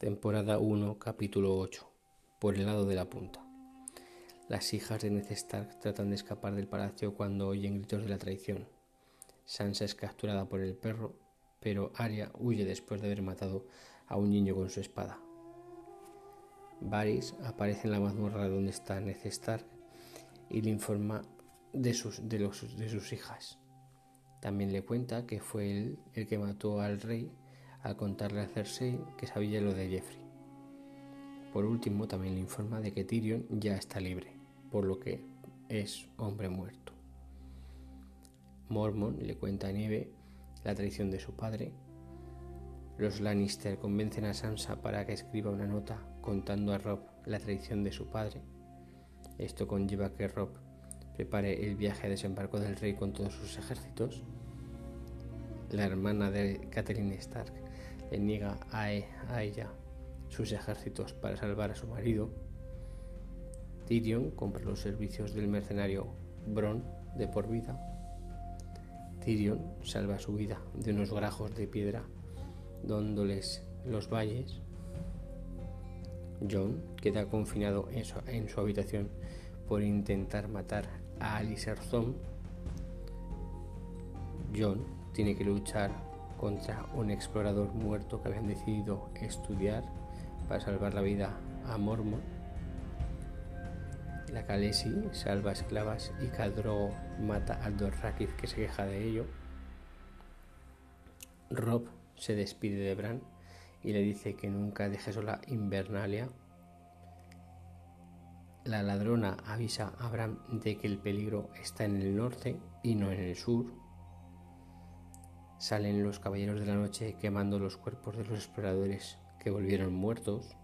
Temporada 1, capítulo 8. Por el lado de la punta. Las hijas de Ned Stark tratan de escapar del palacio cuando oyen gritos de la traición. Sansa es capturada por el perro, pero Arya huye después de haber matado a un niño con su espada. Varys aparece en la mazmorra donde está Ned Stark y le informa de sus, de, los, de sus hijas. También le cuenta que fue él el que mató al rey al contarle a Cersei que sabía lo de Jeffrey. Por último, también le informa de que Tyrion ya está libre, por lo que es hombre muerto. Mormon le cuenta a Nieve la traición de su padre. Los Lannister convencen a Sansa para que escriba una nota contando a Rob la traición de su padre. Esto conlleva que Rob prepare el viaje a desembarco del rey con todos sus ejércitos. La hermana de Catelyn Stark le niega e, a, ella sus ejércitos para salvar a su marido. Tyrion compra los servicios del mercenario Bron de por vida. Tyrion salva su vida de unos grajos de piedra dándoles los valles. John queda confinado en su, en su habitación por intentar matar a Alice John tiene que luchar contra un explorador muerto que habían decidido estudiar para salvar la vida a Mormon. La Khaleesi salva esclavas y Khadro mata al Dorrakith que se queja de ello. Rob se despide de Bran y le dice que nunca deje sola Invernalia. La ladrona avisa a Bran de que el peligro está en el norte y no en el sur salen los caballeros de la noche quemando los cuerpos de los exploradores que volvieron muertos.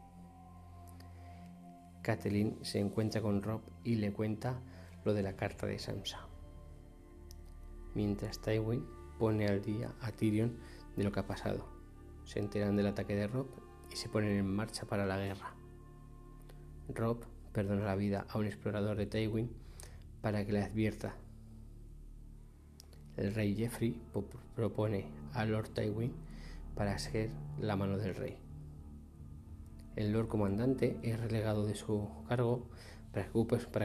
Catelyn se encuentra con Rob y le cuenta lo de la carta de Sansa. Mientras Tywin pone al día a Tyrion de lo que ha pasado. Se enteran del ataque de Rob y se ponen en marcha para la guerra. Rob perdona la vida a un explorador de Tywin para que le advierta el rey Jeffrey propone a Lord Tywin para ser la mano del rey. El Lord Comandante es relegado de su cargo para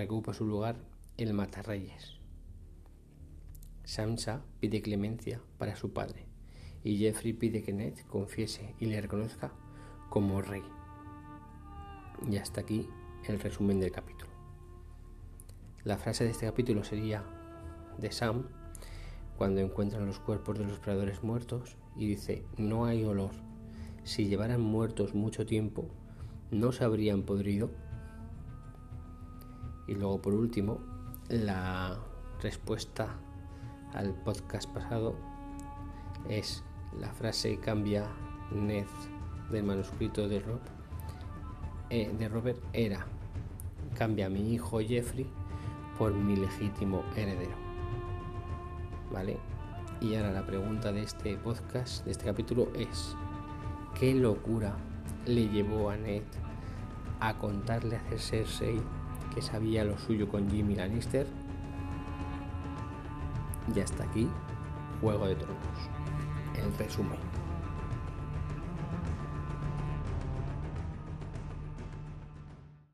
que ocupe, su lugar el Matarreyes. Sansa pide clemencia para su padre y Jeffrey pide que Ned confiese y le reconozca como rey. Y hasta aquí el resumen del capítulo. La frase de este capítulo sería de Sam cuando encuentran los cuerpos de los exploradores muertos y dice, no hay olor. Si llevaran muertos mucho tiempo, no se habrían podrido. Y luego por último, la respuesta al podcast pasado es la frase cambia Ned del manuscrito de Rob eh, de Robert era cambia mi hijo Jeffrey por mi legítimo heredero. ¿Vale? Y ahora la pregunta de este podcast, de este capítulo es, ¿qué locura le llevó a Ned a contarle a Cersei que sabía lo suyo con Jimmy Lannister? Y hasta aquí, Juego de Tronos. El resumen.